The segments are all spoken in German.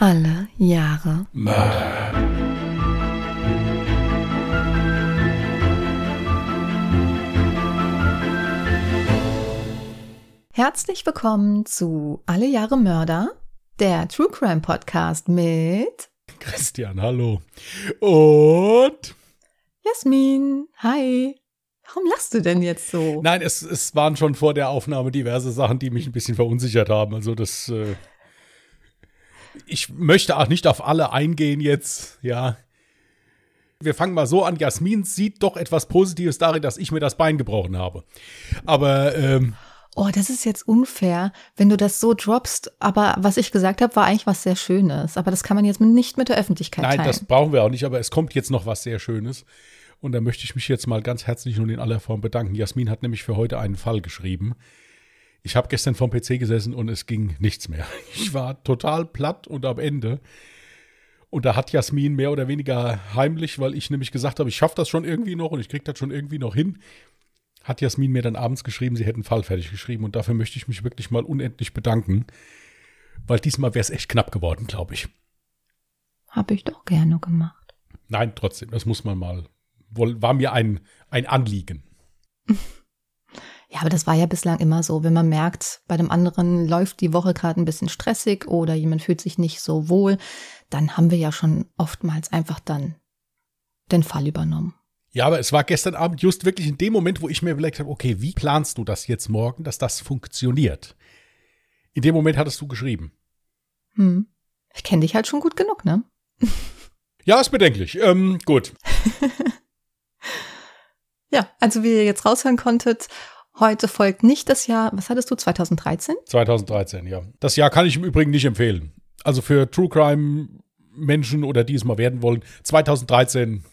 Alle Jahre Mörder. Herzlich willkommen zu Alle Jahre Mörder, der True Crime Podcast mit Christian, hallo. Und Jasmin. Hi. Warum lachst du denn jetzt so? nein, es, es waren schon vor der Aufnahme diverse Sachen, die mich ein bisschen verunsichert haben. Also das, äh, ich möchte auch nicht auf alle eingehen jetzt, ja. Wir fangen mal so an. Jasmin sieht doch etwas Positives darin, dass ich mir das Bein gebrochen habe. Aber ähm, Oh, das ist jetzt unfair, wenn du das so droppst. Aber was ich gesagt habe, war eigentlich was sehr Schönes. Aber das kann man jetzt nicht mit der Öffentlichkeit nein, teilen. das brauchen wir auch nicht. Aber es kommt jetzt noch was sehr Schönes. Und da möchte ich mich jetzt mal ganz herzlich und in aller Form bedanken. Jasmin hat nämlich für heute einen Fall geschrieben. Ich habe gestern vom PC gesessen und es ging nichts mehr. Ich war total platt und am Ende. Und da hat Jasmin mehr oder weniger heimlich, weil ich nämlich gesagt habe, ich schaffe das schon irgendwie noch und ich kriege das schon irgendwie noch hin, hat Jasmin mir dann abends geschrieben, sie hätten einen Fall fertig geschrieben. Und dafür möchte ich mich wirklich mal unendlich bedanken, weil diesmal wäre es echt knapp geworden, glaube ich. Habe ich doch gerne gemacht. Nein, trotzdem, das muss man mal. War mir ein, ein Anliegen. Ja, aber das war ja bislang immer so. Wenn man merkt, bei dem anderen läuft die Woche gerade ein bisschen stressig oder jemand fühlt sich nicht so wohl, dann haben wir ja schon oftmals einfach dann den Fall übernommen. Ja, aber es war gestern Abend just wirklich in dem Moment, wo ich mir überlegt habe, okay, wie planst du das jetzt morgen, dass das funktioniert? In dem Moment hattest du geschrieben. Hm. Ich kenne dich halt schon gut genug, ne? Ja, ist bedenklich. Ähm, gut. Ja, also wie ihr jetzt raushören konntet, heute folgt nicht das Jahr, was hattest du, 2013? 2013, ja. Das Jahr kann ich im Übrigen nicht empfehlen. Also für True Crime Menschen oder die es mal werden wollen, 2013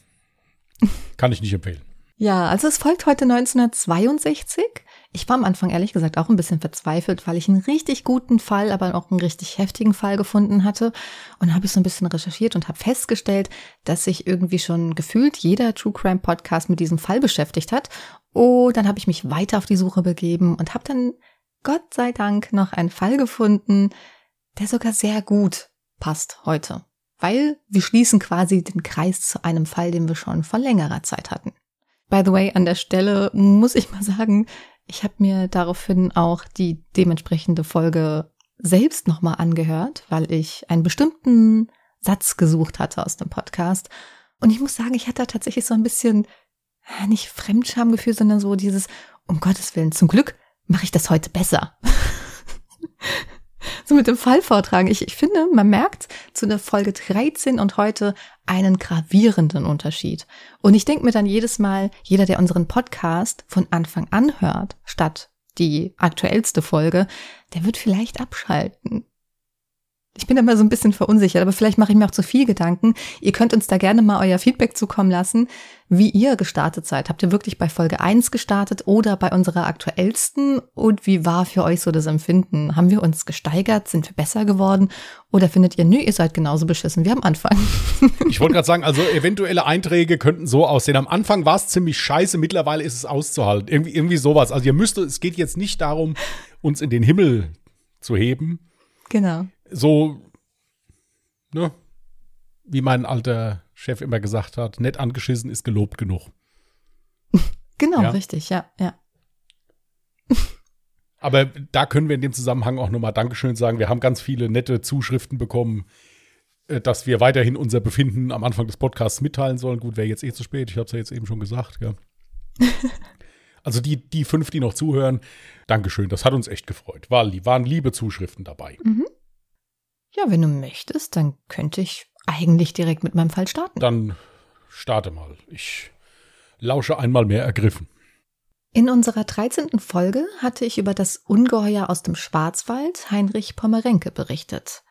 kann ich nicht empfehlen. Ja, also es folgt heute 1962. Ich war am Anfang ehrlich gesagt auch ein bisschen verzweifelt, weil ich einen richtig guten Fall, aber auch einen richtig heftigen Fall gefunden hatte. Und habe ich so ein bisschen recherchiert und habe festgestellt, dass sich irgendwie schon gefühlt jeder True Crime Podcast mit diesem Fall beschäftigt hat. Und dann habe ich mich weiter auf die Suche begeben und habe dann Gott sei Dank noch einen Fall gefunden, der sogar sehr gut passt heute. Weil wir schließen quasi den Kreis zu einem Fall, den wir schon vor längerer Zeit hatten. By the way, an der Stelle muss ich mal sagen, ich habe mir daraufhin auch die dementsprechende Folge selbst nochmal angehört, weil ich einen bestimmten Satz gesucht hatte aus dem Podcast. Und ich muss sagen, ich hatte tatsächlich so ein bisschen, nicht Fremdschamgefühl, sondern so dieses, um Gottes Willen, zum Glück mache ich das heute besser. so mit dem Fall vortragen. Ich, ich finde, man merkt zu der Folge 13 und heute einen gravierenden Unterschied. Und ich denke mir dann jedes Mal, jeder, der unseren Podcast von Anfang an hört, statt die aktuellste Folge, der wird vielleicht abschalten. Ich bin mal so ein bisschen verunsichert, aber vielleicht mache ich mir auch zu viel Gedanken. Ihr könnt uns da gerne mal euer Feedback zukommen lassen, wie ihr gestartet seid. Habt ihr wirklich bei Folge 1 gestartet oder bei unserer aktuellsten? Und wie war für euch so das Empfinden? Haben wir uns gesteigert? Sind wir besser geworden? Oder findet ihr, nö, ihr seid genauso beschissen wie am Anfang? Ich wollte gerade sagen, also eventuelle Einträge könnten so aussehen. Am Anfang war es ziemlich scheiße, mittlerweile ist es auszuhalten. Irgendwie, irgendwie sowas. Also ihr müsst, es geht jetzt nicht darum, uns in den Himmel zu heben. genau. So, ne, wie mein alter Chef immer gesagt hat, nett angeschissen ist gelobt genug. Genau, Ja. richtig, ja, ja. Aber da können wir in dem Zusammenhang auch nochmal Dankeschön sagen. Wir haben ganz viele nette Zuschriften bekommen, äh, dass wir weiterhin unser Befinden am Anfang des Podcasts mitteilen sollen. Gut, wäre jetzt eh zu spät. Ich habe es ja jetzt eben schon gesagt. Ja. also die, die fünf, die noch zuhören, Dankeschön. Das hat uns echt gefreut. War, waren liebe Zuschriften dabei. Ja, wenn du möchtest, dann könnte ich eigentlich direkt mit meinem Fall starten. Dann starte mal. Ich lausche einmal mehr ergriffen. In unserer 13. Folge hatte ich über das Ungeheuer aus dem Schwarzwald Heinrich Pommerenke berichtet.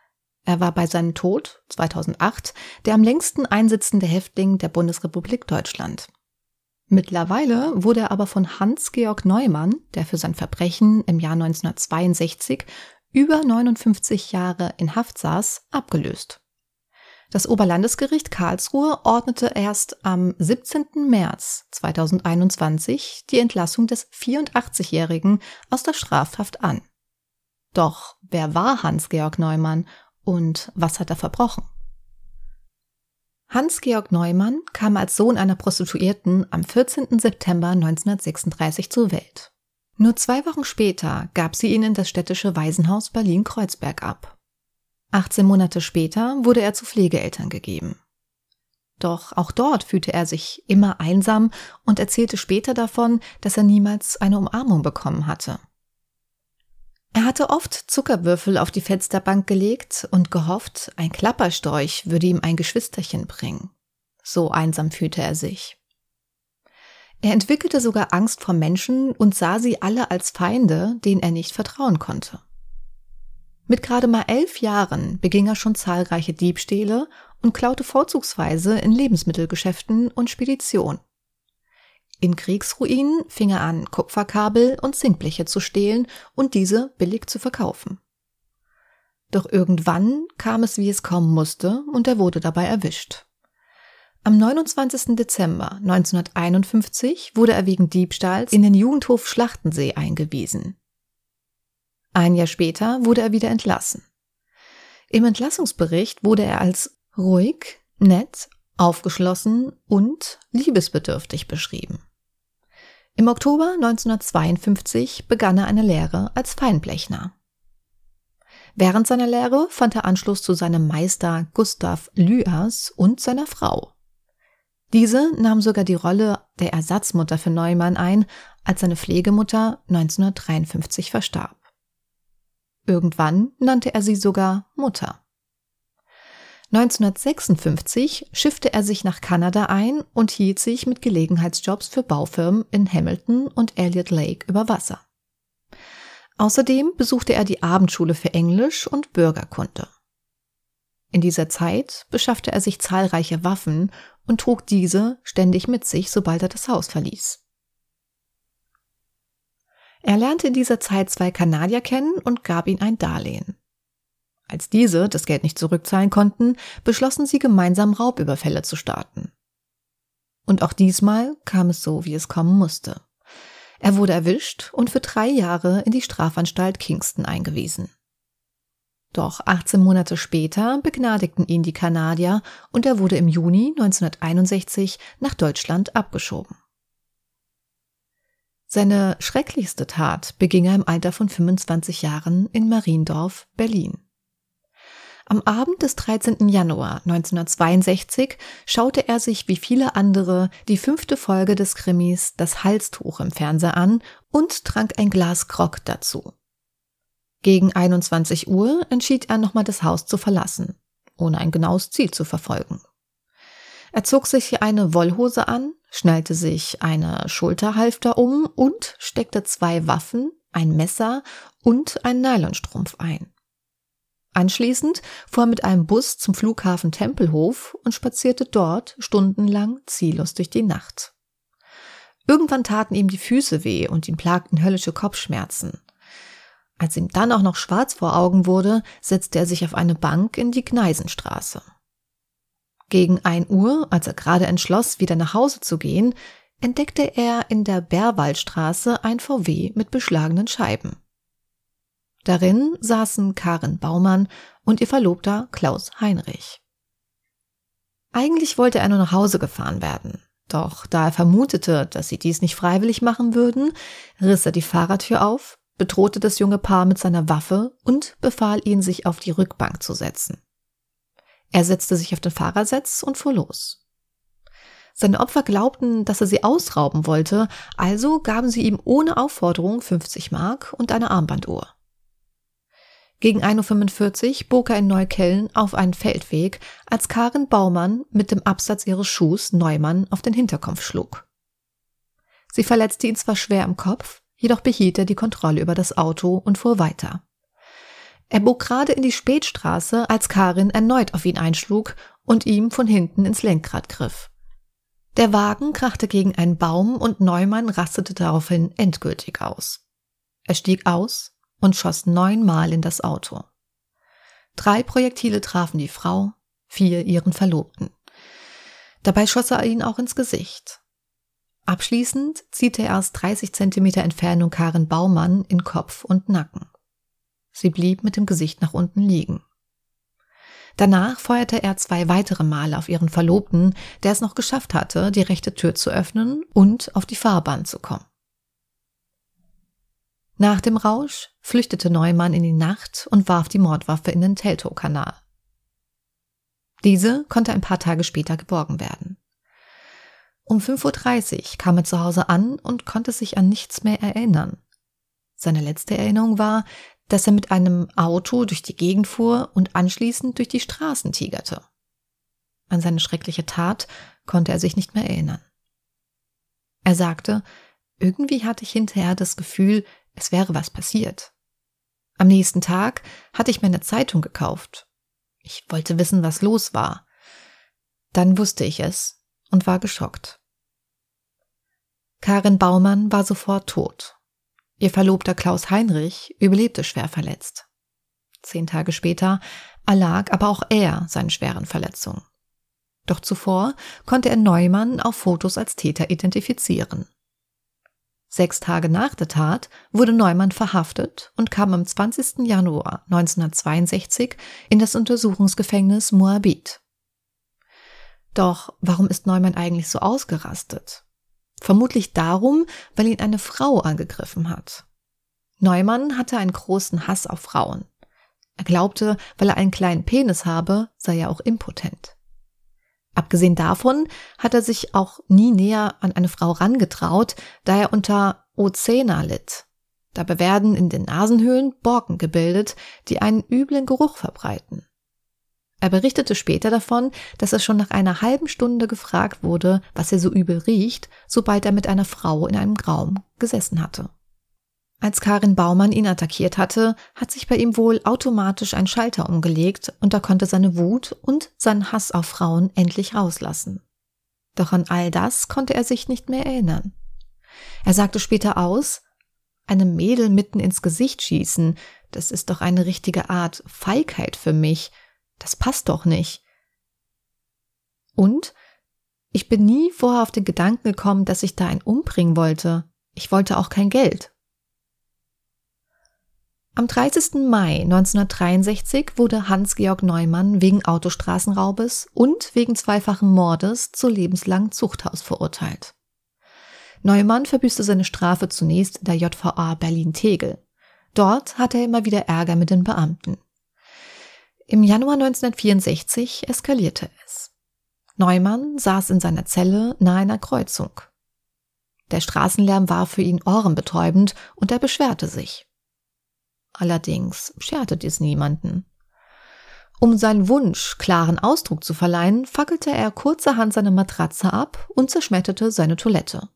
Er war bei seinem Tod 2008 der am längsten einsitzende Häftling der Bundesrepublik Deutschland. Mittlerweile wurde er aber von Hans-Georg Neumann, der für sein Verbrechen im Jahr 1962 über 59 Jahre in Haft saß, abgelöst. Das Oberlandesgericht Karlsruhe ordnete erst am 17. März 2021 die Entlassung des 84-Jährigen aus der Strafhaft an. Doch wer war Hans-Georg Neumann Und was hat er verbrochen? Hans-Georg Neumann kam als Sohn einer Prostituierten am 14. September 1936 zur Welt. Nur zwei Wochen später gab sie ihn in das städtische Waisenhaus Berlin-Kreuzberg ab. 18 Monate später wurde er zu Pflegeeltern gegeben. Doch auch dort fühlte er sich immer einsam und erzählte später davon, dass er niemals eine Umarmung bekommen hatte. Er hatte oft Zuckerwürfel auf die Fensterbank gelegt und gehofft, ein Klapperstorch würde ihm ein Geschwisterchen bringen. So einsam fühlte er sich. Er entwickelte sogar Angst vor Menschen und sah sie alle als Feinde, denen er nicht vertrauen konnte. Mit gerade mal elf Jahren beging er schon zahlreiche Diebstähle und klaute vorzugsweise in Lebensmittelgeschäften und Spedition. In Kriegsruinen fing er an, Kupferkabel und Zinkbleche zu stehlen und diese billig zu verkaufen. Doch irgendwann kam es, wie es kommen musste, und er wurde dabei erwischt. Am 29. Dezember 1951 wurde er wegen Diebstahls in den Jugendhof Schlachtensee eingewiesen. Ein Jahr später wurde er wieder entlassen. Im Entlassungsbericht wurde er als ruhig, nett, aufgeschlossen und liebesbedürftig beschrieben. Im Oktober 1952 begann er eine Lehre als Feinblechner. Während seiner Lehre fand er Anschluss zu seinem Meister Gustav Lüers und seiner Frau. Diese nahm sogar die Rolle der Ersatzmutter für Neumann ein, als seine Pflegemutter 1953 verstarb. Irgendwann nannte er sie sogar Mutter. 1956 schiffte er sich nach Kanada ein und hielt sich mit Gelegenheitsjobs für Baufirmen in Hamilton und Elliott Lake über Wasser. Außerdem besuchte er die Abendschule für Englisch und Bürgerkunde. In dieser Zeit beschaffte er sich zahlreiche Waffen und trug diese ständig mit sich, sobald er das Haus verließ. Er lernte in dieser Zeit zwei Kanadier kennen und gab ihnen ein Darlehen. Als diese das Geld nicht zurückzahlen konnten, beschlossen sie gemeinsam Raubüberfälle zu starten. Und auch diesmal kam es so, wie es kommen musste. Er wurde erwischt und für drei Jahre in die Strafanstalt Kingston eingewiesen. Doch 18 Monate später begnadigten ihn die Kanadier und er wurde im Juni 1961 nach Deutschland abgeschoben. Seine schrecklichste Tat beging er im Alter von 25 Jahren in Mariendorf, Berlin. Am Abend des 13. Januar 1962 schaute er sich wie viele andere die fünfte Folge des Krimis Das Halstuch im Fernseher an und trank ein Glas Grog dazu. Gegen 21 Uhr entschied er nochmal das Haus zu verlassen, ohne ein genaues Ziel zu verfolgen. Er zog sich eine Wollhose an, schnallte sich eine Schulterhalfter um und steckte zwei Waffen, ein Messer und einen Nylonstrumpf ein. Anschließend fuhr er mit einem Bus zum Flughafen Tempelhof und spazierte dort stundenlang ziellos durch die Nacht. Irgendwann taten ihm die Füße weh und ihn plagten höllische Kopfschmerzen. Als ihm dann auch noch schwarz vor Augen wurde, setzte er sich auf eine Bank in die Gneisenstraße. Gegen ein Uhr, als er gerade entschloss, wieder nach Hause zu gehen, entdeckte er in der Bärwaldstraße ein VW mit beschlagenen Scheiben. Darin saßen Karen Baumann und ihr Verlobter Klaus Heinrich. Eigentlich wollte er nur nach Hause gefahren werden. Doch da er vermutete, dass sie dies nicht freiwillig machen würden, riss er die Fahrradtür auf, bedrohte das junge Paar mit seiner Waffe und befahl ihnen, sich auf die Rückbank zu setzen. Er setzte sich auf den Fahrersitz und fuhr los. Seine Opfer glaubten, dass er sie ausrauben wollte, also gaben sie ihm ohne Aufforderung 50 Mark und eine Armbanduhr. Gegen 1.45 Uhr bog er in Neukellen auf einen Feldweg, als Karin Baumann mit dem Absatz ihres Schuhs Neumann auf den Hinterkopf schlug. Sie verletzte ihn zwar schwer im Kopf, jedoch behielt er die Kontrolle über das Auto und fuhr weiter. Er bog gerade in die Spätstraße, als Karin erneut auf ihn einschlug und ihm von hinten ins Lenkrad griff. Der Wagen krachte gegen einen Baum und Neumann rastete daraufhin endgültig aus. Er stieg aus und schoss neunmal in das Auto. Drei Projektile trafen die Frau, vier ihren Verlobten. Dabei schoss er ihn auch ins Gesicht. Abschließend zieht er erst 30 Zentimeter Entfernung Karen Baumann in Kopf und Nacken. Sie blieb mit dem Gesicht nach unten liegen. Danach feuerte er zwei weitere Male auf ihren Verlobten, der es noch geschafft hatte, die rechte Tür zu öffnen und auf die Fahrbahn zu kommen. Nach dem Rausch flüchtete Neumann in die Nacht und warf die Mordwaffe in den Teltow-Kanal. Diese konnte ein paar Tage später geborgen werden. Um 5.30 Uhr kam er zu Hause an und konnte sich an nichts mehr erinnern. Seine letzte Erinnerung war, dass er mit einem Auto durch die Gegend fuhr und anschließend durch die Straßen tigerte. An seine schreckliche Tat konnte er sich nicht mehr erinnern. Er sagte, irgendwie hatte ich hinterher das Gefühl, es wäre was passiert. Am nächsten Tag hatte ich mir eine Zeitung gekauft. Ich wollte wissen, was los war. Dann wusste ich es und war geschockt. Karin Baumann war sofort tot. Ihr Verlobter Klaus Heinrich überlebte schwer verletzt. Zehn Tage später erlag aber auch er seinen schweren Verletzungen. Doch zuvor konnte er Neumann auf Fotos als Täter identifizieren. Sechs Tage nach der Tat wurde Neumann verhaftet und kam am 20. Januar 1962 in das Untersuchungsgefängnis Moabit. Doch warum ist Neumann eigentlich so ausgerastet? Vermutlich darum, weil ihn eine Frau angegriffen hat. Neumann hatte einen großen Hass auf Frauen. Er glaubte, weil er einen kleinen Penis habe, sei er auch impotent. Abgesehen davon hat er sich auch nie näher an eine Frau rangetraut, da er unter Ozena litt. Dabei werden in den Nasenhöhlen Borken gebildet, die einen üblen Geruch verbreiten. Er berichtete später davon, dass er schon nach einer halben Stunde gefragt wurde, was er so übel riecht, sobald er mit einer Frau in einem Raum gesessen hatte. Als Karin Baumann ihn attackiert hatte, hat sich bei ihm wohl automatisch ein Schalter umgelegt und er konnte seine Wut und seinen Hass auf Frauen endlich rauslassen. Doch an all das konnte er sich nicht mehr erinnern. Er sagte später aus, einem Mädel mitten ins Gesicht schießen, das ist doch eine richtige Art Feigheit für mich, das passt doch nicht. Und ich bin nie vorher auf den Gedanken gekommen, dass ich da einen umbringen wollte. Ich wollte auch kein Geld. Am 30. Mai 1963 wurde Hans-Georg Neumann wegen Autostraßenraubes und wegen zweifachen Mordes zu lebenslangen Zuchthaus verurteilt. Neumann verbüßte seine Strafe zunächst der JVA Berlin-Tegel. Dort hatte er immer wieder Ärger mit den Beamten. Im Januar 1964 eskalierte es. Neumann saß in seiner Zelle nahe einer Kreuzung. Der Straßenlärm war für ihn ohrenbetäubend und er beschwerte sich. Allerdings scherte dies niemanden. Um seinen Wunsch klaren Ausdruck zu verleihen, fackelte er kurzerhand seine Matratze ab und zerschmetterte seine Toilette.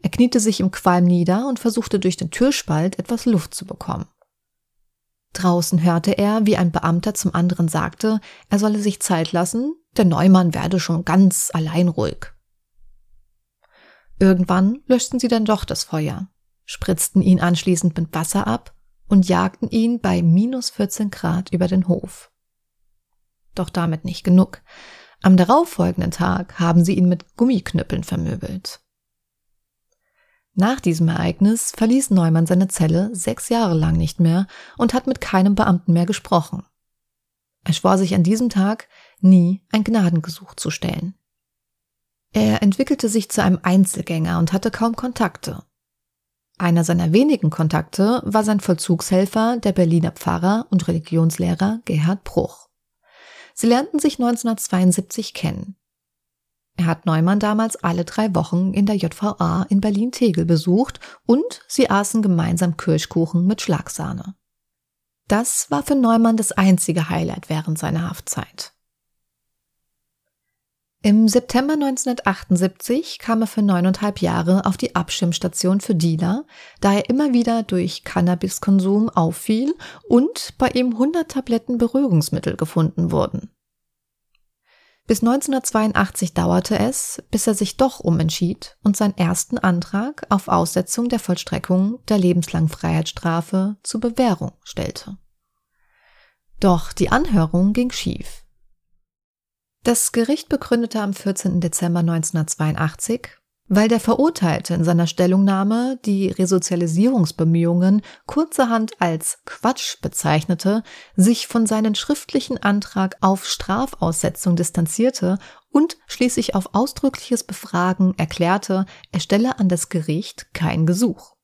Er kniete sich im Qualm nieder und versuchte durch den Türspalt etwas Luft zu bekommen. Draußen hörte er, wie ein Beamter zum anderen sagte, er solle sich Zeit lassen, der Neumann werde schon ganz allein ruhig. Irgendwann löschten sie dann doch das Feuer, spritzten ihn anschließend mit Wasser ab und jagten ihn bei minus 14 Grad über den Hof. Doch damit nicht genug. Am darauffolgenden Tag haben sie ihn mit Gummiknüppeln vermöbelt. Nach diesem Ereignis verließ Neumann seine Zelle sechs Jahre lang nicht mehr und hat mit keinem Beamten mehr gesprochen. Er schwor sich an diesem Tag, nie ein Gnadengesuch zu stellen. Er entwickelte sich zu einem Einzelgänger und hatte kaum Kontakte. Einer seiner wenigen Kontakte war sein Vollzugshelfer, der Berliner Pfarrer und Religionslehrer Gerhard Bruch. Sie lernten sich 1972 kennen. Er hat Neumann damals alle drei Wochen in der JVA in Berlin-Tegel besucht und sie aßen gemeinsam Kirschkuchen mit Schlagsahne. Das war für Neumann das einzige Highlight während seiner Haftzeit. Im September 1978 kam er für neuneinhalb Jahre auf die Abschirmstation für Dealer, da er immer wieder durch Cannabiskonsum auffiel und bei ihm 100 Tabletten Beruhigungsmittel gefunden wurden. Bis 1982 dauerte es, bis er sich doch umentschied und seinen ersten Antrag auf Aussetzung der Vollstreckung der lebenslangen Freiheitsstrafe zur Bewährung stellte. Doch die Anhörung ging schief. Das Gericht begründete am 14. Dezember 1982, Weil der Verurteilte in seiner Stellungnahme die Resozialisierungsbemühungen kurzerhand als Quatsch bezeichnete, sich von seinem schriftlichen Antrag auf Strafaussetzung distanzierte und schließlich auf ausdrückliches Befragen erklärte, er stelle an das Gericht kein Gesuch.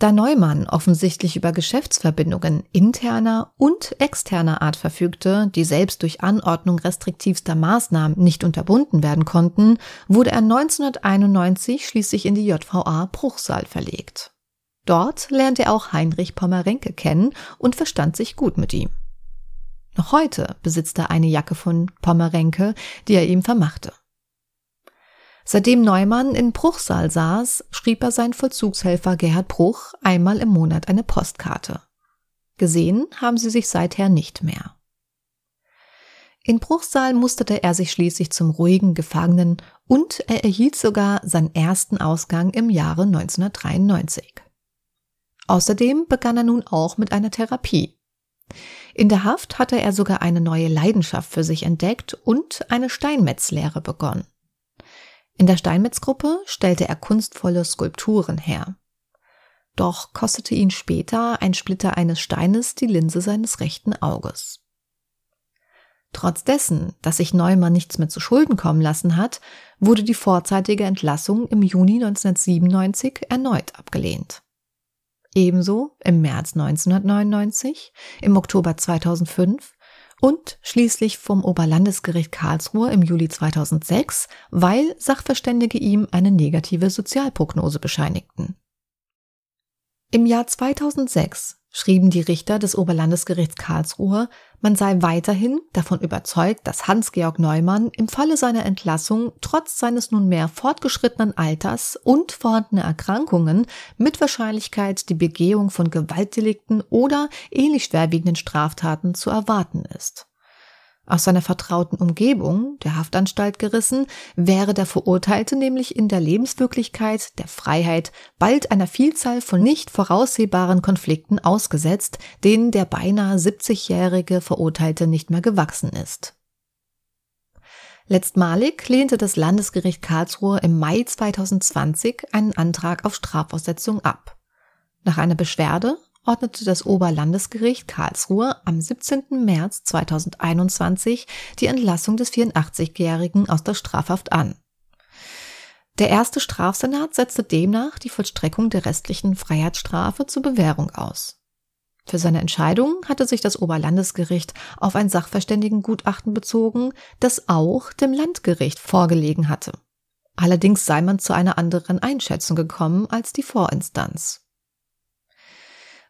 Da Neumann offensichtlich über Geschäftsverbindungen interner und externer Art verfügte, die selbst durch Anordnung restriktivster Maßnahmen nicht unterbunden werden konnten, wurde er 1991 schließlich in die JVA Bruchsal verlegt. Dort lernte er auch Heinrich Pommerenke kennen und verstand sich gut mit ihm. Noch heute besitzt er eine Jacke von Pommerenke, die er ihm vermachte. Seitdem Neumann in Bruchsal saß, schrieb er seinen Vollzugshelfer Gerhard Bruch einmal im Monat eine Postkarte. Gesehen haben sie sich seither nicht mehr. In Bruchsal musterte er sich schließlich zum ruhigen Gefangenen und er erhielt sogar seinen ersten Ausgang im Jahre 1993. Außerdem begann er nun auch mit einer Therapie. In der Haft hatte er sogar eine neue Leidenschaft für sich entdeckt und eine Steinmetzlehre begonnen. In der Steinmetzgruppe stellte er kunstvolle Skulpturen her. Doch kostete ihn später ein Splitter eines Steines die Linse seines rechten Auges. Trotz dessen, dass sich Neumann nichts mehr zu Schulden kommen lassen hat, wurde die vorzeitige Entlassung im Juni 1997 erneut abgelehnt. Ebenso im März 1999, im Oktober 2005 und schließlich vom Oberlandesgericht Karlsruhe im Juli 2006, weil Sachverständige ihm eine negative Sozialprognose bescheinigten. Im Jahr 2006 schrieben die Richter des Oberlandesgerichts Karlsruhe, man sei weiterhin davon überzeugt, dass Hans-Georg Neumann im Falle seiner Entlassung trotz seines nunmehr fortgeschrittenen Alters und vorhandener Erkrankungen mit Wahrscheinlichkeit die Begehung von Gewaltdelikten oder ähnlich schwerwiegenden Straftaten zu erwarten ist aus seiner vertrauten Umgebung, der Haftanstalt gerissen, wäre der Verurteilte nämlich in der Lebenswirklichkeit, der Freiheit, bald einer Vielzahl von nicht voraussehbaren Konflikten ausgesetzt, denen der beinahe 70-jährige Verurteilte nicht mehr gewachsen ist. Letztmalig lehnte das Landesgericht Karlsruhe im Mai 2020 einen Antrag auf Strafaussetzung ab. Nach einer Beschwerde ordnete das Oberlandesgericht Karlsruhe am 17. März 2021 die Entlassung des 84-Jährigen aus der Strafhaft an. Der erste Strafsenat setzte demnach die Vollstreckung der restlichen Freiheitsstrafe zur Bewährung aus. Für seine Entscheidung hatte sich das Oberlandesgericht auf ein Sachverständigengutachten bezogen, das auch dem Landgericht vorgelegen hatte. Allerdings sei man zu einer anderen Einschätzung gekommen als die Vorinstanz.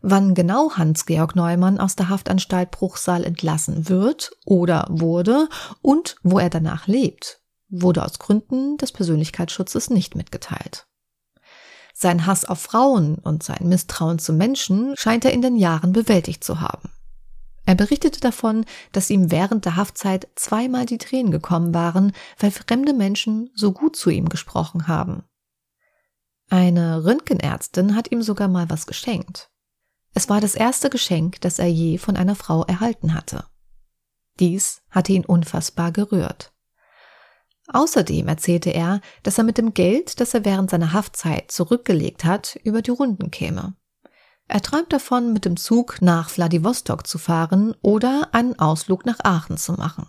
Wann genau Hans-Georg Neumann aus der Haftanstalt Bruchsal entlassen wird oder wurde und wo er danach lebt, wurde aus Gründen des Persönlichkeitsschutzes nicht mitgeteilt. Sein Hass auf Frauen und sein Misstrauen zu Menschen scheint er in den Jahren bewältigt zu haben. Er berichtete davon, dass ihm während der Haftzeit zweimal die Tränen gekommen waren, weil fremde Menschen so gut zu ihm gesprochen haben. Eine Röntgenärztin hat ihm sogar mal was geschenkt. Es war das erste Geschenk, das er je von einer Frau erhalten hatte. Dies hatte ihn unfassbar gerührt. Außerdem erzählte er, dass er mit dem Geld, das er während seiner Haftzeit zurückgelegt hat, über die Runden käme. Er träumt davon, mit dem Zug nach Wladiwostok zu fahren oder einen Ausflug nach Aachen zu machen.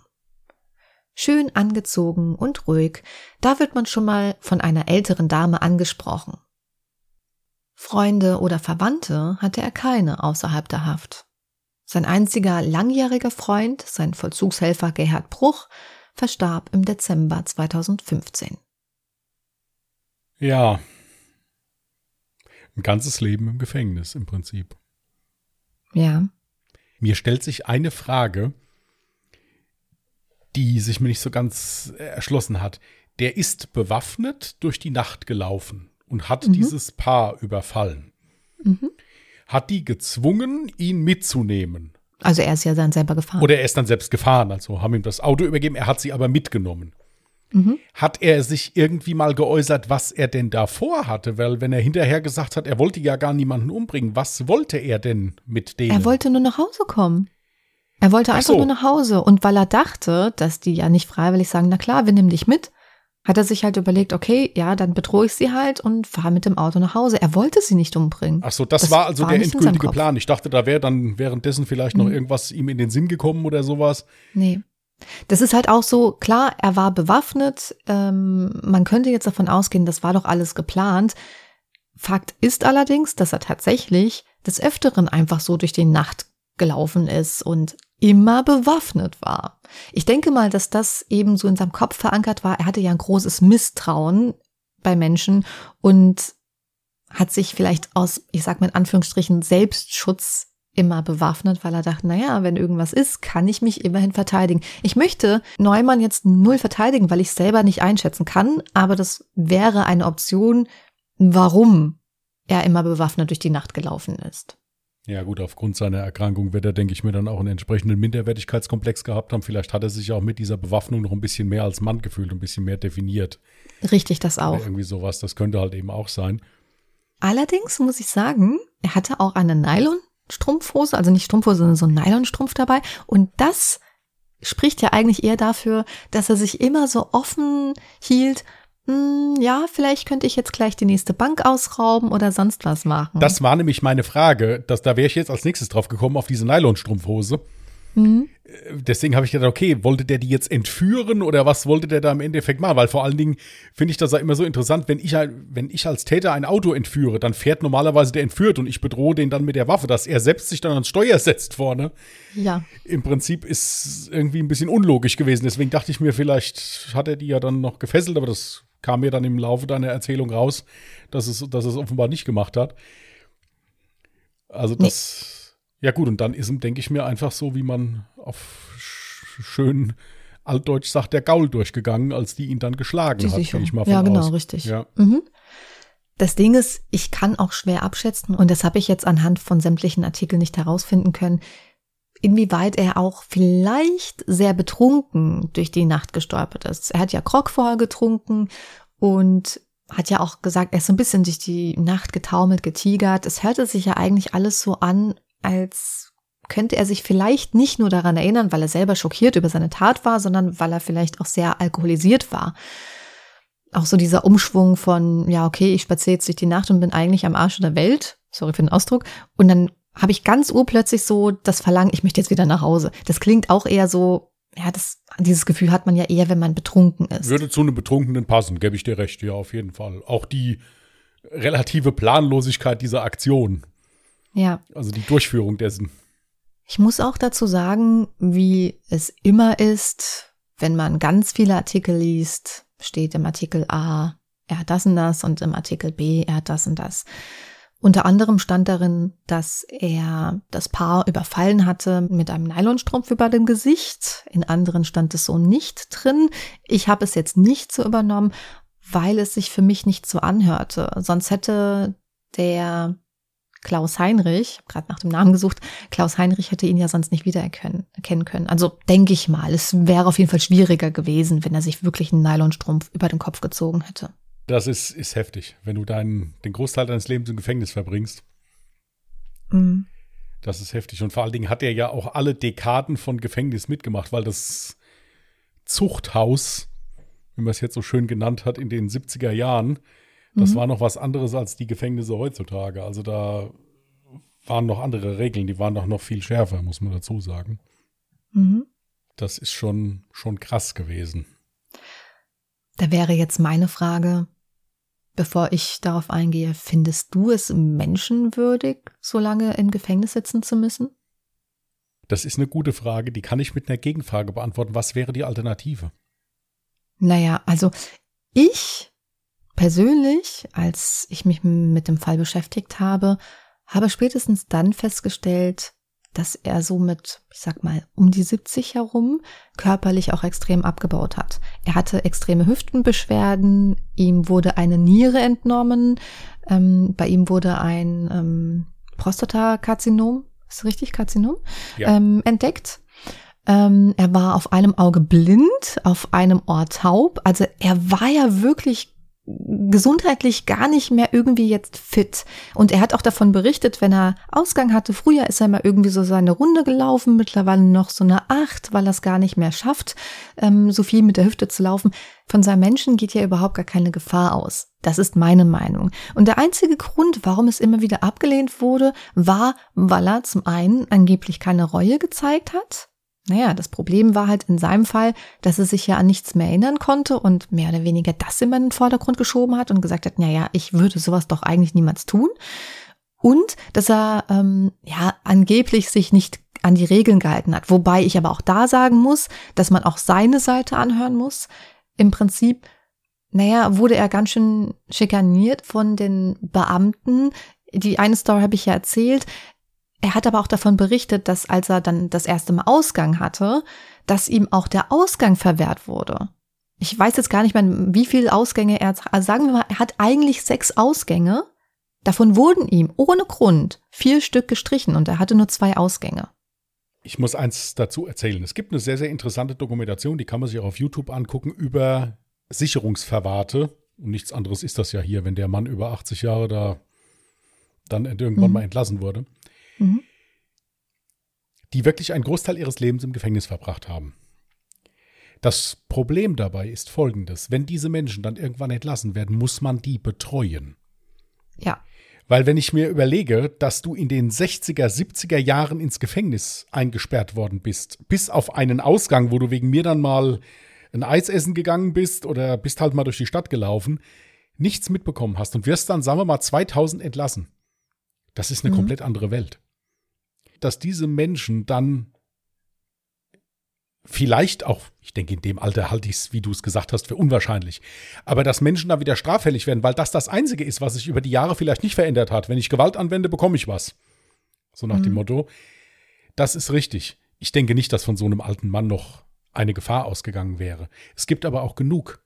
Schön angezogen und ruhig, da wird man schon mal von einer älteren Dame angesprochen. Freunde oder Verwandte hatte er keine außerhalb der Haft. Sein einziger langjähriger Freund, sein Vollzugshelfer Gerhard Bruch, verstarb im Dezember 2015. Ja. Ein ganzes Leben im Gefängnis im Prinzip. Ja. Mir stellt sich eine Frage, die sich mir nicht so ganz erschlossen hat. Der ist bewaffnet durch die Nacht gelaufen und hat mhm. dieses Paar überfallen. Mhm. Hat die gezwungen, ihn mitzunehmen. Also er ist ja dann selber gefahren. Oder er ist dann selbst gefahren, also haben ihm das Auto übergeben, er hat sie aber mitgenommen. Mhm. Hat er sich irgendwie mal geäußert, was er denn davor hatte? Weil wenn er hinterher gesagt hat, er wollte ja gar niemanden umbringen, was wollte er denn mit denen? Er wollte nur nach Hause kommen. Er wollte einfach so. nur nach Hause. Und weil er dachte, dass die ja nicht freiwillig sagen, na klar, wir nehmen dich mit, hat er sich halt überlegt, okay, ja, dann bedrohe ich sie halt und fahre mit dem Auto nach Hause. Er wollte sie nicht umbringen. Ach so, das, Das war also war der endgültige. Plan. Ich dachte, da wäre dann währenddessen vielleicht noch Mhm. irgendwas ihm in den Sinn gekommen oder sowas. Nee. Das ist halt auch so, klar, er war bewaffnet. Ähm, man könnte jetzt davon ausgehen, das war doch alles geplant. Fakt ist allerdings, dass er tatsächlich des Öfteren einfach so durch die Nacht gelaufen ist und immer bewaffnet war. Ich denke mal, dass das eben so in seinem Kopf verankert war. Er hatte ja ein großes Misstrauen bei Menschen und hat sich vielleicht aus, ich sag mal in Anführungsstrichen, Selbstschutz immer bewaffnet, weil er dachte, naja, wenn irgendwas ist, kann ich mich immerhin verteidigen. Ich möchte Neumann jetzt null verteidigen, weil ich selber nicht einschätzen kann, aber das wäre eine Option, warum er immer bewaffnet durch die Nacht gelaufen ist. Ja gut, aufgrund seiner Erkrankung wird er, denke ich mir, dann auch einen entsprechenden Minderwertigkeitskomplex gehabt haben. Vielleicht hat er sich auch mit dieser Bewaffnung noch ein bisschen mehr als Mann gefühlt, ein bisschen mehr definiert. Richtig, das auch. Oder irgendwie sowas. Das könnte halt eben auch sein. Allerdings muss ich sagen, er hatte auch eine Nylon-Strumpfhose, also nicht Strumpfhose, sondern so ein Nylonstrumpf dabei. Und das spricht ja eigentlich eher dafür, dass er sich immer so offen hielt. Hm, ja, vielleicht könnte ich jetzt gleich die nächste Bank ausrauben oder sonst was machen. Das war nämlich meine Frage. Das, da wäre ich jetzt als nächstes drauf gekommen, auf diese Nylonstrumpfhose. Mhm. Deswegen habe ich gedacht, okay, wollte der die jetzt entführen oder was wollte der da im Endeffekt machen? Weil vor allen Dingen finde ich das ja immer so interessant, wenn ich, wenn ich als Täter ein Auto entführe, dann fährt normalerweise der entführt und ich bedrohe den dann mit der Waffe, dass er selbst sich dann ans Steuer setzt vorne. Ja, Im Prinzip ist irgendwie ein bisschen unlogisch gewesen. Deswegen dachte ich mir, vielleicht hat er die ja dann noch gefesselt, aber das kam mir dann im Laufe deiner Erzählung raus, dass es, dass es offenbar nicht gemacht hat. Also das, ja gut, und dann ist ihm, denke ich mir, einfach so, wie man auf sch- schön altdeutsch sagt, der Gaul durchgegangen, als die ihn dann geschlagen die hat, gehe ich mal von Ja, genau, aus. richtig. Ja. Mhm. Das Ding ist, ich kann auch schwer abschätzen und das habe ich jetzt anhand von sämtlichen Artikeln nicht herausfinden können, inwieweit er auch vielleicht sehr betrunken durch die Nacht gestolpert ist. Er hat ja Grog vorher getrunken und hat ja auch gesagt, er ist so ein bisschen durch die Nacht getaumelt, getigert. Es hörte sich ja eigentlich alles so an, als könnte er sich vielleicht nicht nur daran erinnern, weil er selber schockiert über seine Tat war, sondern weil er vielleicht auch sehr alkoholisiert war. Auch so dieser Umschwung von, ja, okay, ich spaziere jetzt durch die Nacht und bin eigentlich am Arsch der Welt, sorry für den Ausdruck, und dann habe ich ganz urplötzlich so das Verlangen, ich möchte jetzt wieder nach Hause. Das klingt auch eher so, ja, das, dieses Gefühl hat man ja eher, wenn man betrunken ist. Würde zu einem Betrunkenen passen, gebe ich dir recht, ja, auf jeden Fall. Auch die relative Planlosigkeit dieser Aktion, ja. also die Durchführung dessen. Ich muss auch dazu sagen, wie es immer ist, wenn man ganz viele Artikel liest, steht im Artikel A, er hat das und das und im Artikel B, er hat das und das. Unter anderem stand darin, dass er das Paar überfallen hatte mit einem Nylonstrumpf über dem Gesicht. In anderen stand es so nicht drin. Ich habe es jetzt nicht so übernommen, weil es sich für mich nicht so anhörte. Sonst hätte der Klaus Heinrich, gerade nach dem Namen gesucht, Klaus Heinrich hätte ihn ja sonst nicht wiedererkennen erkennen können. Also denke ich mal, es wäre auf jeden Fall schwieriger gewesen, wenn er sich wirklich einen Nylonstrumpf über den Kopf gezogen hätte. Das ist, ist heftig, wenn du deinen, den Großteil deines Lebens im Gefängnis verbringst. Mhm. Das ist heftig. Und vor allen Dingen hat er ja auch alle Dekaden von Gefängnis mitgemacht, weil das Zuchthaus, wie man es jetzt so schön genannt hat, in den 70er Jahren, das Mhm. war noch was anderes als die Gefängnisse heutzutage. Also da waren noch andere Regeln, die waren doch noch viel schärfer, muss man dazu sagen. Mhm. Das ist schon, schon krass gewesen. Da wäre jetzt meine Frage, bevor ich darauf eingehe, findest du es menschenwürdig, so lange im Gefängnis sitzen zu müssen? Das ist eine gute Frage, die kann ich mit einer Gegenfrage beantworten. Was wäre die Alternative? Naja, also ich persönlich, als ich mich mit dem Fall beschäftigt habe, habe spätestens dann festgestellt, dass er so mit, ich sag mal, um die 70 herum körperlich auch extrem abgebaut hat. Er hatte extreme Hüftenbeschwerden, ihm wurde eine Niere entnommen, ähm, bei ihm wurde ein ähm, Prostatakarzinom, ist richtig Karzinom, Ja. ähm, entdeckt. Ähm, er war auf einem Auge blind, auf einem Ohr taub. Also er war ja wirklich gesundheitlich gar nicht mehr irgendwie jetzt fit. Und er hat auch davon berichtet, wenn er Ausgang hatte, früher ist er mal irgendwie so seine Runde gelaufen, mittlerweile noch so eine Acht, weil er es gar nicht mehr schafft, ähm, so viel mit der Hüfte zu laufen. Von seinem Menschen geht ja überhaupt gar keine Gefahr aus. Das ist meine Meinung. Und der einzige Grund, warum es immer wieder abgelehnt wurde, war, weil er zum einen angeblich keine Reue gezeigt hat naja, das Problem war halt in seinem Fall, dass er sich ja an nichts mehr erinnern konnte und mehr oder weniger das immer in den Vordergrund geschoben hat und gesagt hat, naja, ich würde sowas doch eigentlich niemals tun. Und dass er ähm, ja angeblich sich nicht an die Regeln gehalten hat. Wobei ich aber auch da sagen muss, dass man auch seine Seite anhören muss. Im Prinzip, naja, wurde er ganz schön schikaniert von den Beamten. Die eine Story habe ich ja erzählt. Er hat aber auch davon berichtet, dass als er dann das erste Mal Ausgang hatte, dass ihm auch der Ausgang verwehrt wurde. Ich weiß jetzt gar nicht mehr, wie viele Ausgänge er, also sagen wir mal, er hat eigentlich sechs Ausgänge. Davon wurden ihm ohne Grund vier Stück gestrichen und er hatte nur zwei Ausgänge. Ich muss eins dazu erzählen. Es gibt eine sehr, sehr interessante Dokumentation, die kann man sich auch auf YouTube angucken, über Sicherungsverwahrte. Und nichts anderes ist das ja hier, wenn der Mann über 80 Jahre da dann irgendwann mhm. mal entlassen wurde mhm. die wirklich einen Großteil ihres Lebens im Gefängnis verbracht haben. Das Problem dabei ist folgendes. Wenn diese Menschen dann irgendwann entlassen werden, muss man die betreuen. Ja. Weil wenn ich mir überlege, dass du in den 60er, 70er Jahren ins Gefängnis eingesperrt worden bist, bis auf einen Ausgang, wo du wegen mir dann mal ein Eis essen gegangen bist oder bist halt mal durch die Stadt gelaufen, nichts mitbekommen hast und wirst dann, sagen wir mal, 2000 entlassen. Das ist eine mhm. komplett andere Welt dass diese Menschen dann vielleicht auch, ich denke, in dem Alter halte ich es, wie du es gesagt hast, für unwahrscheinlich, aber dass Menschen dann wieder straffällig werden, weil das das Einzige ist, was sich über die Jahre vielleicht nicht verändert hat. Wenn ich Gewalt anwende, bekomme ich was. So nach mhm. dem Motto. Das ist richtig. Ich denke nicht, dass von so einem alten Mann noch eine Gefahr ausgegangen wäre. Es gibt aber auch genug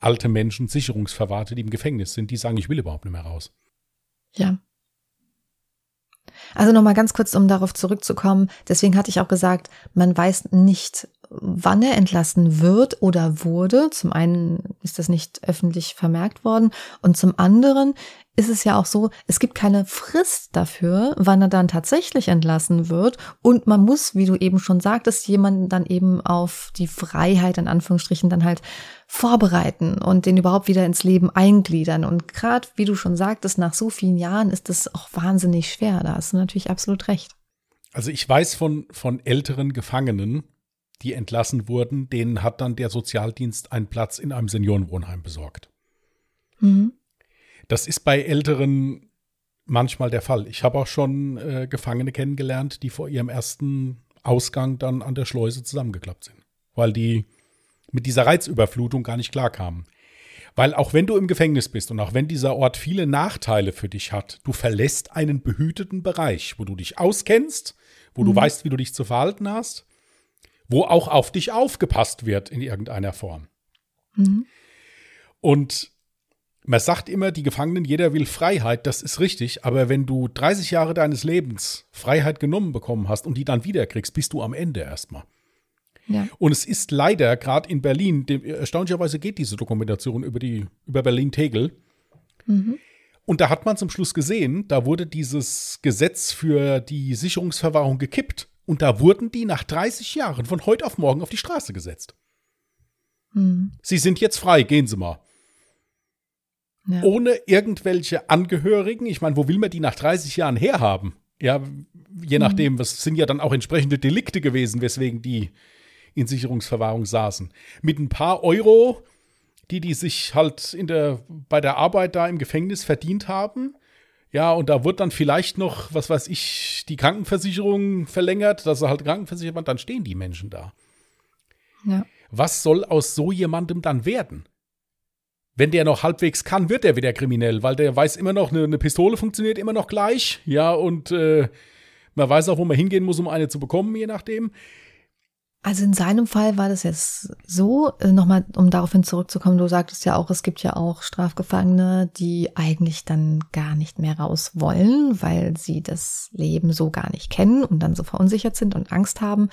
alte Menschen, Sicherungsverwahrte, die im Gefängnis sind, die sagen, ich will überhaupt nicht mehr raus. Ja. Also nochmal ganz kurz, um darauf zurückzukommen. Deswegen hatte ich auch gesagt, man weiß nicht, wann er entlassen wird oder wurde. Zum einen ist das nicht öffentlich vermerkt worden und zum anderen ist es ja auch so, es gibt keine Frist dafür, wann er dann tatsächlich entlassen wird und man muss, wie du eben schon sagtest, jemanden dann eben auf die Freiheit in Anführungsstrichen dann halt vorbereiten und den überhaupt wieder ins Leben eingliedern und gerade wie du schon sagtest, nach so vielen Jahren ist das auch wahnsinnig schwer, da hast du natürlich absolut recht. Also ich weiß von, von älteren Gefangenen, die entlassen wurden, denen hat dann der Sozialdienst einen Platz in einem Seniorenwohnheim besorgt. Mhm. Das ist bei Älteren manchmal der Fall. Ich habe auch schon äh, Gefangene kennengelernt, die vor ihrem ersten Ausgang dann an der Schleuse zusammengeklappt sind, weil die mit dieser Reizüberflutung gar nicht klarkamen. Weil auch wenn du im Gefängnis bist und auch wenn dieser Ort viele Nachteile für dich hat, du verlässt einen behüteten Bereich, wo du dich auskennst, wo mhm. du weißt, wie du dich zu verhalten hast wo auch auf dich aufgepasst wird in irgendeiner Form. Mhm. Und man sagt immer, die Gefangenen, jeder will Freiheit, das ist richtig, aber wenn du 30 Jahre deines Lebens Freiheit genommen bekommen hast und die dann wiederkriegst, bist du am Ende erstmal. Ja. Und es ist leider gerade in Berlin, dem, erstaunlicherweise geht diese Dokumentation über, die, über Berlin-Tegel. Mhm. Und da hat man zum Schluss gesehen, da wurde dieses Gesetz für die Sicherungsverwahrung gekippt. Und da wurden die nach 30 Jahren von heute auf morgen auf die Straße gesetzt. Hm. Sie sind jetzt frei, gehen Sie mal. Ja. Ohne irgendwelche Angehörigen. Ich meine, wo will man die nach 30 Jahren herhaben? Ja, je hm. nachdem, was sind ja dann auch entsprechende Delikte gewesen, weswegen die in Sicherungsverwahrung saßen. Mit ein paar Euro, die die sich halt in der, bei der Arbeit da im Gefängnis verdient haben, ja, und da wird dann vielleicht noch, was weiß ich, die Krankenversicherung verlängert, dass er halt krankenversichert wird, dann stehen die Menschen da. Ja. Was soll aus so jemandem dann werden? Wenn der noch halbwegs kann, wird er wieder kriminell, weil der weiß immer noch, eine, eine Pistole funktioniert immer noch gleich, ja, und äh, man weiß auch, wo man hingehen muss, um eine zu bekommen, je nachdem. Also in seinem Fall war das jetzt so, äh, nochmal, um daraufhin zurückzukommen, du sagtest ja auch, es gibt ja auch Strafgefangene, die eigentlich dann gar nicht mehr raus wollen, weil sie das Leben so gar nicht kennen und dann so verunsichert sind und Angst haben.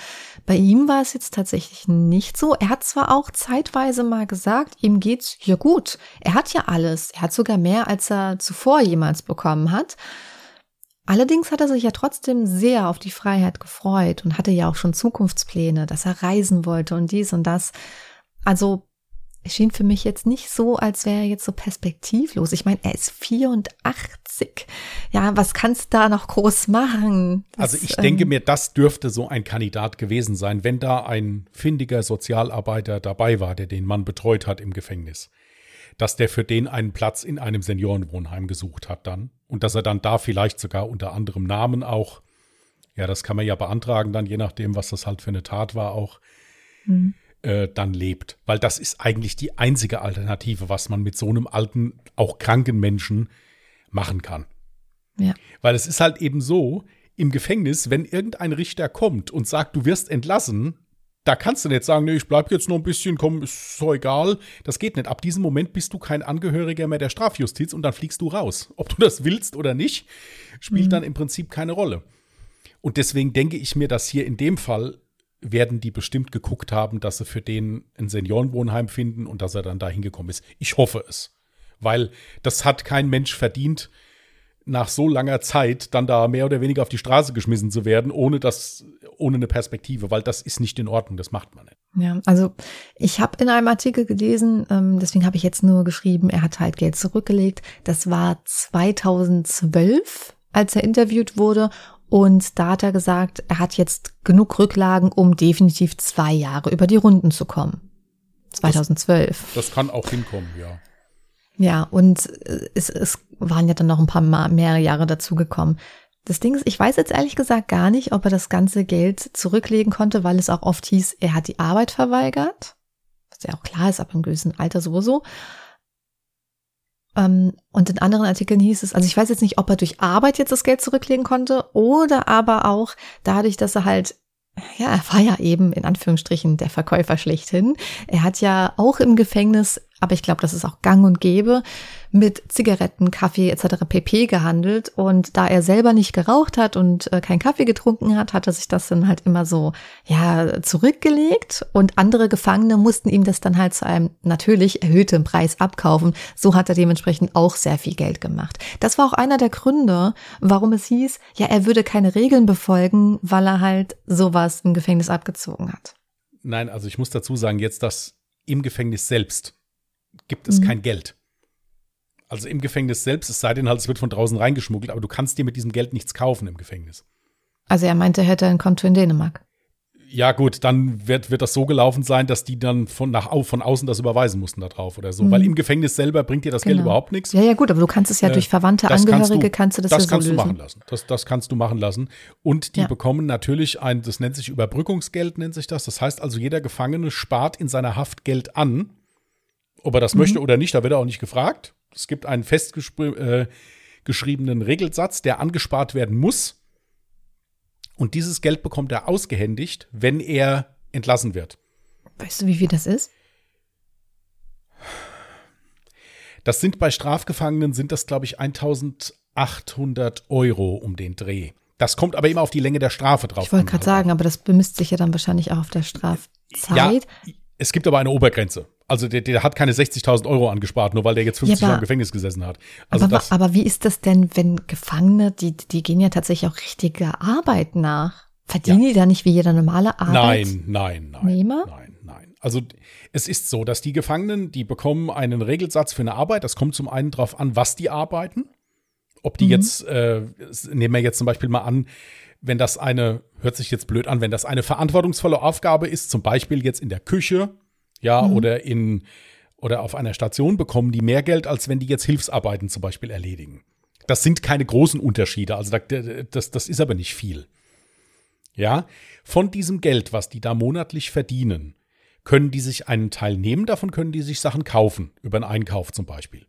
Bei ihm war es jetzt tatsächlich nicht so. Er hat zwar auch zeitweise mal gesagt, ihm geht's hier gut. Er hat ja alles. Er hat sogar mehr, als er zuvor jemals bekommen hat. Allerdings hat er sich ja trotzdem sehr auf die Freiheit gefreut und hatte ja auch schon Zukunftspläne, dass er reisen wollte und dies und das. Also es schien für mich jetzt nicht so, als wäre er jetzt so perspektivlos. Ich meine, er ist 84. Ja, was kannst du da noch groß machen? Das, also ich denke ähm, mir, das dürfte so ein Kandidat gewesen sein, wenn da ein findiger Sozialarbeiter dabei war, der den Mann betreut hat im Gefängnis dass der für den einen Platz in einem Seniorenwohnheim gesucht hat dann und dass er dann da vielleicht sogar unter anderem Namen auch, ja, das kann man ja beantragen dann, je nachdem, was das halt für eine Tat war, auch mhm. äh, dann lebt. Weil das ist eigentlich die einzige Alternative, was man mit so einem alten, auch kranken Menschen machen kann. Ja. Weil es ist halt eben so, im Gefängnis, wenn irgendein Richter kommt und sagt, du wirst entlassen, da kannst du nicht sagen, nee, ich bleib jetzt noch ein bisschen, komm, ist so egal. Das geht nicht. Ab diesem Moment bist du kein Angehöriger mehr der Strafjustiz und dann fliegst du raus. Ob du das willst oder nicht, spielt mhm. dann im Prinzip keine Rolle. Und deswegen denke ich mir, dass hier in dem Fall werden die bestimmt geguckt haben, dass sie für den ein Seniorenwohnheim finden und dass er dann da hingekommen ist. Ich hoffe es. Weil das hat kein Mensch verdient, nach so langer Zeit dann da mehr oder weniger auf die Straße geschmissen zu werden, ohne das, ohne eine Perspektive, weil das ist nicht in Ordnung, das macht man nicht. Ja, also ich habe in einem Artikel gelesen, ähm, deswegen habe ich jetzt nur geschrieben, er hat halt Geld zurückgelegt. Das war 2012, als er interviewt wurde. Und da hat er gesagt, er hat jetzt genug Rücklagen, um definitiv zwei Jahre über die Runden zu kommen. 2012. Das, das kann auch hinkommen, ja. Ja, und äh, es, es waren ja dann noch ein paar mehr Jahre dazugekommen. Das Ding ist, ich weiß jetzt ehrlich gesagt gar nicht, ob er das ganze Geld zurücklegen konnte, weil es auch oft hieß, er hat die Arbeit verweigert. Was ja auch klar ist, ab einem gewissen Alter sowieso. Ähm, und in anderen Artikeln hieß es, also ich weiß jetzt nicht, ob er durch Arbeit jetzt das Geld zurücklegen konnte oder aber auch dadurch, dass er halt ja, er war ja eben in Anführungsstrichen der Verkäufer schlechthin. Er hat ja auch im Gefängnis aber ich glaube, das ist auch gang und gäbe, mit Zigaretten, Kaffee etc. pp gehandelt. Und da er selber nicht geraucht hat und äh, keinen Kaffee getrunken hat, hat er sich das dann halt immer so, ja, zurückgelegt. Und andere Gefangene mussten ihm das dann halt zu einem natürlich erhöhten Preis abkaufen. So hat er dementsprechend auch sehr viel Geld gemacht. Das war auch einer der Gründe, warum es hieß, ja, er würde keine Regeln befolgen, weil er halt sowas im Gefängnis abgezogen hat. Nein, also ich muss dazu sagen, jetzt das im Gefängnis selbst gibt es mhm. kein Geld. Also im Gefängnis selbst, es sei denn halt, es wird von draußen reingeschmuggelt, aber du kannst dir mit diesem Geld nichts kaufen im Gefängnis. Also er meinte, er hätte ein Konto in Dänemark. Ja, gut, dann wird, wird das so gelaufen sein, dass die dann von, nach, von außen das überweisen mussten da drauf oder so. Mhm. Weil im Gefängnis selber bringt dir das genau. Geld überhaupt nichts. Ja, ja, gut, aber du kannst es ja äh, durch Verwandte, Angehörige, kannst du, kannst du das, das ja kannst so du lösen. machen lassen. Das, das kannst du machen lassen. Und die ja. bekommen natürlich ein, das nennt sich Überbrückungsgeld, nennt sich das. Das heißt also, jeder Gefangene spart in seiner Haft Geld an ob er das mhm. möchte oder nicht, da wird er auch nicht gefragt. Es gibt einen festgeschriebenen äh, Regelsatz, der angespart werden muss. Und dieses Geld bekommt er ausgehändigt, wenn er entlassen wird. Weißt du, wie viel das ist? Das sind bei Strafgefangenen sind das, glaube ich, 1800 Euro um den Dreh. Das kommt aber immer auf die Länge der Strafe drauf. Ich wollte gerade sagen, aber das bemisst sich ja dann wahrscheinlich auch auf der Strafzeit. Ja, es gibt aber eine Obergrenze. Also der, der hat keine 60.000 Euro angespart, nur weil der jetzt 50 ja, Jahre im Gefängnis gesessen hat. Also aber, aber wie ist das denn, wenn Gefangene, die, die gehen ja tatsächlich auch richtiger Arbeit nach? Verdienen ja. die da nicht wie jeder normale Arbeit? Nein, nein, nein. Nehmer? Nein, nein. Also es ist so, dass die Gefangenen, die bekommen einen Regelsatz für eine Arbeit. Das kommt zum einen darauf an, was die arbeiten. Ob die mhm. jetzt, äh, nehmen wir jetzt zum Beispiel mal an, wenn das eine, hört sich jetzt blöd an, wenn das eine verantwortungsvolle Aufgabe ist, zum Beispiel jetzt in der Küche ja, mhm. oder in oder auf einer Station bekommen die mehr Geld, als wenn die jetzt Hilfsarbeiten zum Beispiel erledigen. Das sind keine großen Unterschiede, also das, das ist aber nicht viel. Ja, von diesem Geld, was die da monatlich verdienen, können die sich einen Teil nehmen, davon können die sich Sachen kaufen, über einen Einkauf zum Beispiel.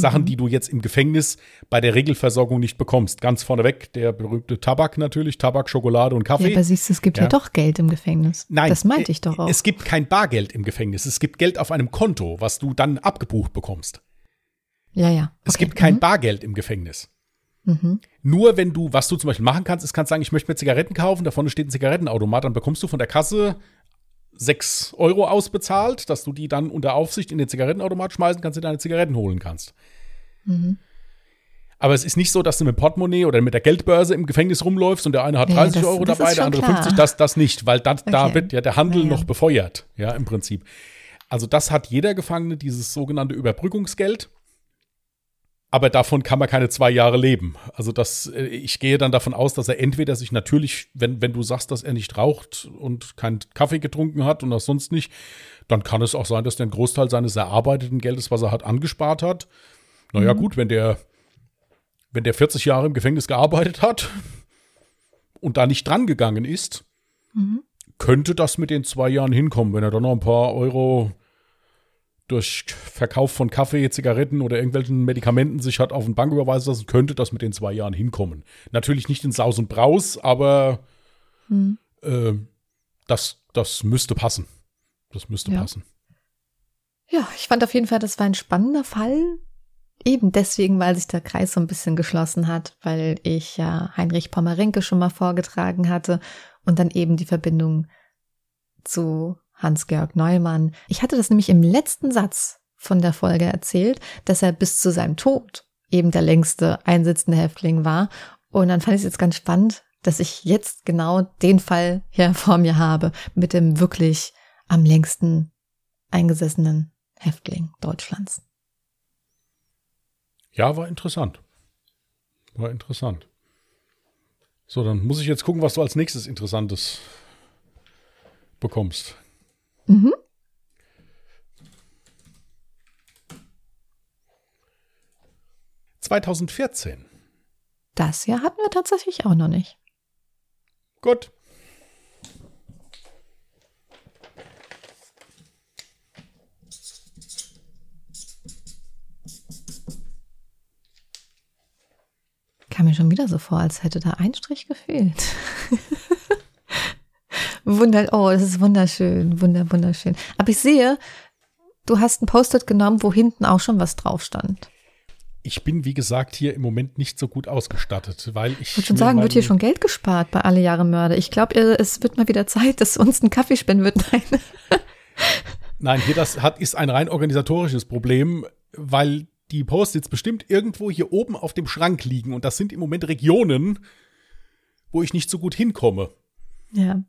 Sachen, die du jetzt im Gefängnis bei der Regelversorgung nicht bekommst. Ganz vorneweg der berühmte Tabak natürlich, Tabak, Schokolade und Kaffee. Ja, aber siehst du, es gibt ja, Ja. doch Geld im Gefängnis. Nein, Das meinte äh, ich doch auch. Es gibt kein Bargeld im Gefängnis. Es gibt Geld auf einem Konto, was du dann abgebucht bekommst. ja, ja. Es Okay. gibt kein Bargeld im Gefängnis. Mhm. Nur wenn du, was du zum Beispiel machen kannst, ist, kannst sagen, ich möchte mir Zigaretten kaufen, da vorne steht ein Zigarettenautomat, dann bekommst du von der Kasse 6 Euro ausbezahlt, dass du die dann unter Aufsicht in den Zigarettenautomat schmeißen kannst, dir deine Zigaretten holen kannst. Mhm. Aber es ist nicht so, dass du mit Portemonnaie oder mit der Geldbörse im Gefängnis rumläufst und der eine hat Nee, 30 das- Euro das dabei, der andere klar. 50, das, das nicht, weil das, da Okay. wird ja der Handel ja. noch befeuert, ja, im Prinzip. Also das hat jeder Gefangene, dieses sogenannte Überbrückungsgeld. Aber davon kann man keine zwei Jahre leben. Also das, äh, ich gehe dann davon aus, dass er entweder sich natürlich, wenn, wenn du sagst, dass er nicht raucht und keinen Kaffee getrunken hat und das sonst nicht, dann kann es auch sein, dass der einen Großteil seines erarbeiteten Geldes, was er hat, angespart hat. Naja, gut, wenn der, wenn der 40 Jahre im Gefängnis gearbeitet hat und da nicht dran gegangen ist, Mhm. könnte das mit den zwei Jahren hinkommen, wenn er dann noch ein paar Euro durch Verkauf von Kaffee, Zigaretten oder irgendwelchen Medikamenten sich hat auf den Bank überweisen lassen, könnte das mit den zwei Jahren hinkommen. Natürlich nicht in Saus und Braus, aber Mhm. äh, das, das müsste passen. Das müsste Ja. passen. Ja, ich fand auf jeden Fall, das war ein spannender Fall. Eben deswegen, weil sich der Kreis so ein bisschen geschlossen hat, weil ich ja Heinrich Pommerenke schon mal vorgetragen hatte und dann eben die Verbindung zu Hans-Georg Neumann. Ich hatte das nämlich im letzten Satz von der Folge erzählt, dass er bis zu seinem Tod eben der längste einsitzende Häftling war. Und dann fand ich es jetzt ganz spannend, dass ich jetzt genau den Fall hier vor mir habe mit dem wirklich am längsten eingesessenen Häftling Deutschlands. Ja, war interessant. War interessant. So, dann muss ich jetzt gucken, was du als nächstes Interessantes bekommst. Mhm. ...2014. Das hier hatten wir tatsächlich auch noch nicht. Gut. Kam mir schon wieder so vor, als hätte da ein Strich gefehlt. Wunder, oh, das ist wunderschön, wunder, wunderschön. Aber ich sehe, du hast ein Post-it genommen, wo hinten auch schon was drauf stand. Ich bin, wie gesagt, hier im Moment nicht so gut ausgestattet, weil ich. Ich würde schon sagen, wird hier schon Geld gespart bei alle Jahre Mörder. Ich glaube, es wird mal wieder Zeit, dass uns ein Kaffee spenden wird. Nein. Nein, hier das hat, ist ein rein organisatorisches Problem, weil die Post-its bestimmt irgendwo hier oben auf dem Schrank liegen und das sind im Moment Regionen, wo ich nicht so gut hinkomme. Ja.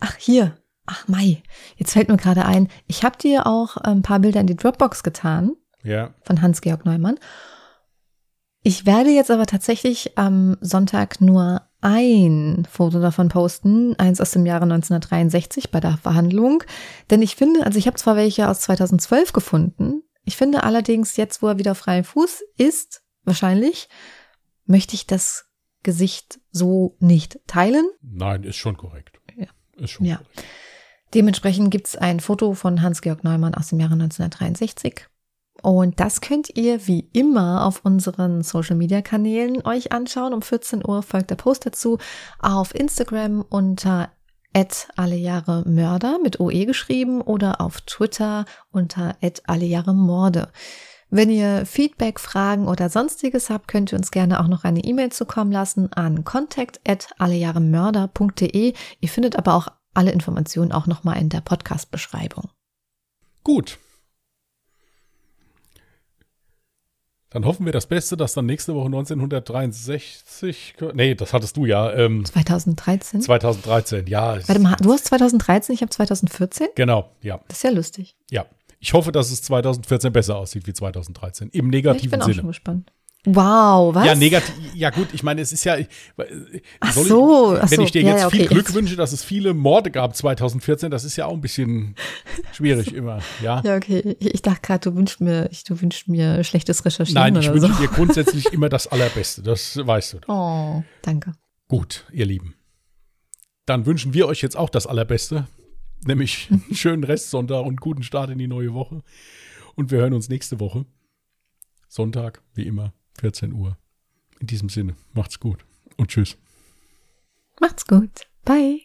Ach, hier. Ach, Mai. Jetzt fällt mir gerade ein, ich habe dir auch ein paar Bilder in die Dropbox getan Ja. von Hans-Georg Neumann. Ich werde jetzt aber tatsächlich am Sonntag nur ein Foto davon posten, eins aus dem Jahre 1963 bei der Verhandlung. Denn ich finde, also ich habe zwar welche aus 2012 gefunden, ich finde allerdings jetzt, wo er wieder frei im Fuß ist, wahrscheinlich, möchte ich das Gesicht so nicht teilen. Nein, ist schon korrekt. Ja. Ist schon Ja. korrekt. Dementsprechend gibt's ein Foto von Hans-Georg Neumann aus dem Jahre 1963. Und das könnt ihr wie immer auf unseren Social-Media-Kanälen euch anschauen. Um 14 Uhr folgt der Post dazu auf Instagram unter alle Jahre Mörder mit OE geschrieben oder auf Twitter unter alle Jahre Morde. Wenn ihr Feedback, Fragen oder sonstiges habt, könnt ihr uns gerne auch noch eine E-Mail zukommen lassen an contact@allejahremörder.de. Ihr findet aber auch alle Informationen auch nochmal in der Podcast-Beschreibung. Gut. Dann hoffen wir das Beste, dass dann nächste Woche 1963. Nee, das hattest du ja. Ähm, 2013? 2013, ja. Warte mal, du hast 2013, ich habe 2014? Genau, ja. Das ist ja lustig. Ja. Ich hoffe, dass es 2014 besser aussieht wie 2013. Im Ja, ich negativen bin auch schon Sinne. gespannt. Wow, was? Ja, negativ. Ja, gut, ich meine, es ist ja. Ach soll so, ich, ach wenn ich dir jetzt ja, viel okay. Glück wünsche, dass es viele Morde gab 2014, das ist ja auch ein bisschen schwierig immer. Ja. Ja, okay. Ich dachte gerade, du wünschst mir, ich- du wünschst mir schlechtes Recherchieren Nein, ich wünsche so. dir grundsätzlich immer das Allerbeste. Das weißt du. doch. Oh, danke. Gut, ihr Lieben. Dann wünschen wir euch jetzt auch das Allerbeste, nämlich einen schönen Restsonntag und guten Start in die neue Woche. Und wir hören uns nächste Woche. Sonntag, wie immer, 14 Uhr. In diesem Sinne, macht's gut und tschüss. Macht's gut. Bye.